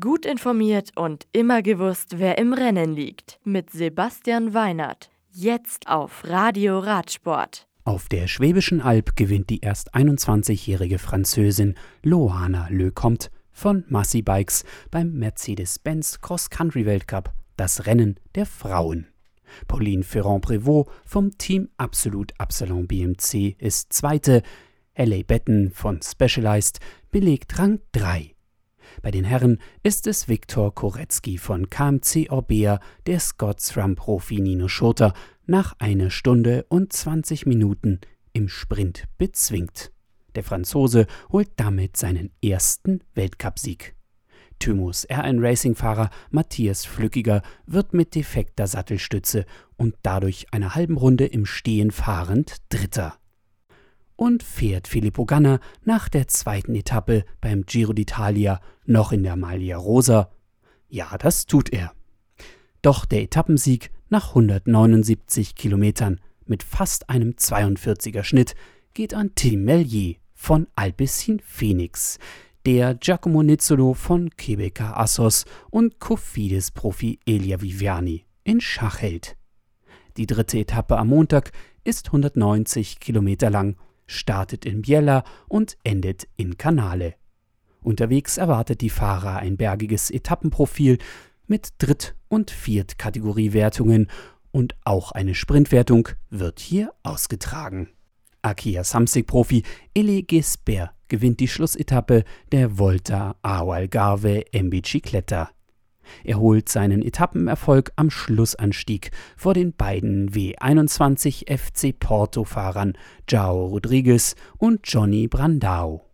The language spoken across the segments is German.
Gut informiert und immer gewusst, wer im Rennen liegt. Mit Sebastian Weinert. Jetzt auf Radio Radsport. Auf der Schwäbischen Alb gewinnt die erst 21-jährige Französin Loana Lecomte von Massey Bikes beim Mercedes-Benz Cross-Country-Weltcup das Rennen der Frauen. Pauline Ferrand-Prévot vom Team Absolut Absalon BMC ist Zweite. LA Betten von Specialized belegt Rang 3. Bei den Herren ist es Viktor Korecki von KMC Orbea, der Scott-SRAM-Profi Nino Schurter nach einer Stunde und 20 Minuten im Sprint bezwingt. Der Franzose holt damit seinen ersten Weltcupsieg. Thymus R1 Racing-Fahrer Matthias Flückiger wird mit defekter Sattelstütze und dadurch einer halben Runde im Stehen fahrend Dritter und fährt Filippo Ganna nach der zweiten Etappe beim Giro d'Italia noch in der Maglia Rosa? Ja, das tut er. Doch der Etappensieg nach 179 Kilometern mit fast einem 42er Schnitt geht an Tim Mellier von Alpecin Phoenix, der Giacomo Nizzolo von Quebeca Assos und Cofidis-Profi Elia Viviani in Schach hält. Die dritte Etappe am Montag ist 190 Kilometer lang startet in Biella und endet in Canale. Unterwegs erwartet die Fahrer ein bergiges Etappenprofil mit Dritt- und Viertkategoriewertungen und auch eine Sprintwertung wird hier ausgetragen. Akia Samsic-Profi Eli Gesper gewinnt die Schlussetappe der Volta ao Algarve in Bicicletta. Er holt seinen Etappenerfolg am Schlussanstieg vor den beiden W21 FC Porto-Fahrern João Rodrigues und Johnny Brandao.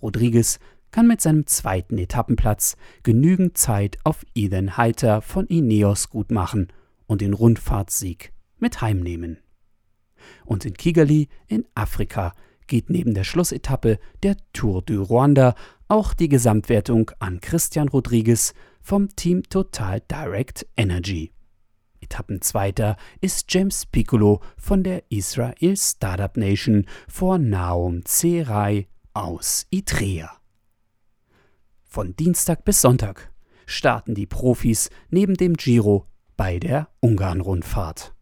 Rodrigues kann mit seinem zweiten Etappenplatz genügend Zeit auf Ethan Heiter von Ineos gut machen und den Rundfahrtssieg mit heimnehmen. Und in Kigali in Afrika geht neben der Schlussetappe der Tour du Rwanda auch die Gesamtwertung an Christian Rodrigues vom Team Total Direct Energy. Etappenzweiter ist James Piccolo von der Israel Startup Nation vor Naum Zerai aus Itrea. Von Dienstag bis Sonntag starten die Profis neben dem Giro bei der Ungarn-Rundfahrt.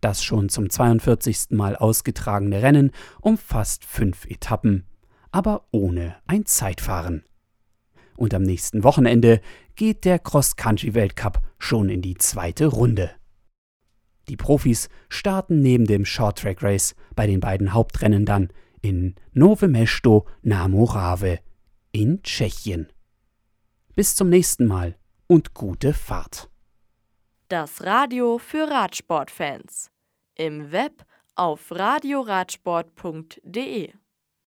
Das schon zum 42. Mal ausgetragene Rennen umfasst fünf Etappen, aber ohne ein Zeitfahren. Und am nächsten Wochenende geht der Cross-Country-Weltcup schon in die zweite Runde. Die Profis starten neben dem Short-Track Race bei den beiden Hauptrennen dann in Nove Mesto na Morave in Tschechien. Bis zum nächsten Mal und gute Fahrt. Das Radio für Radsportfans. Im Web auf radioradsport.de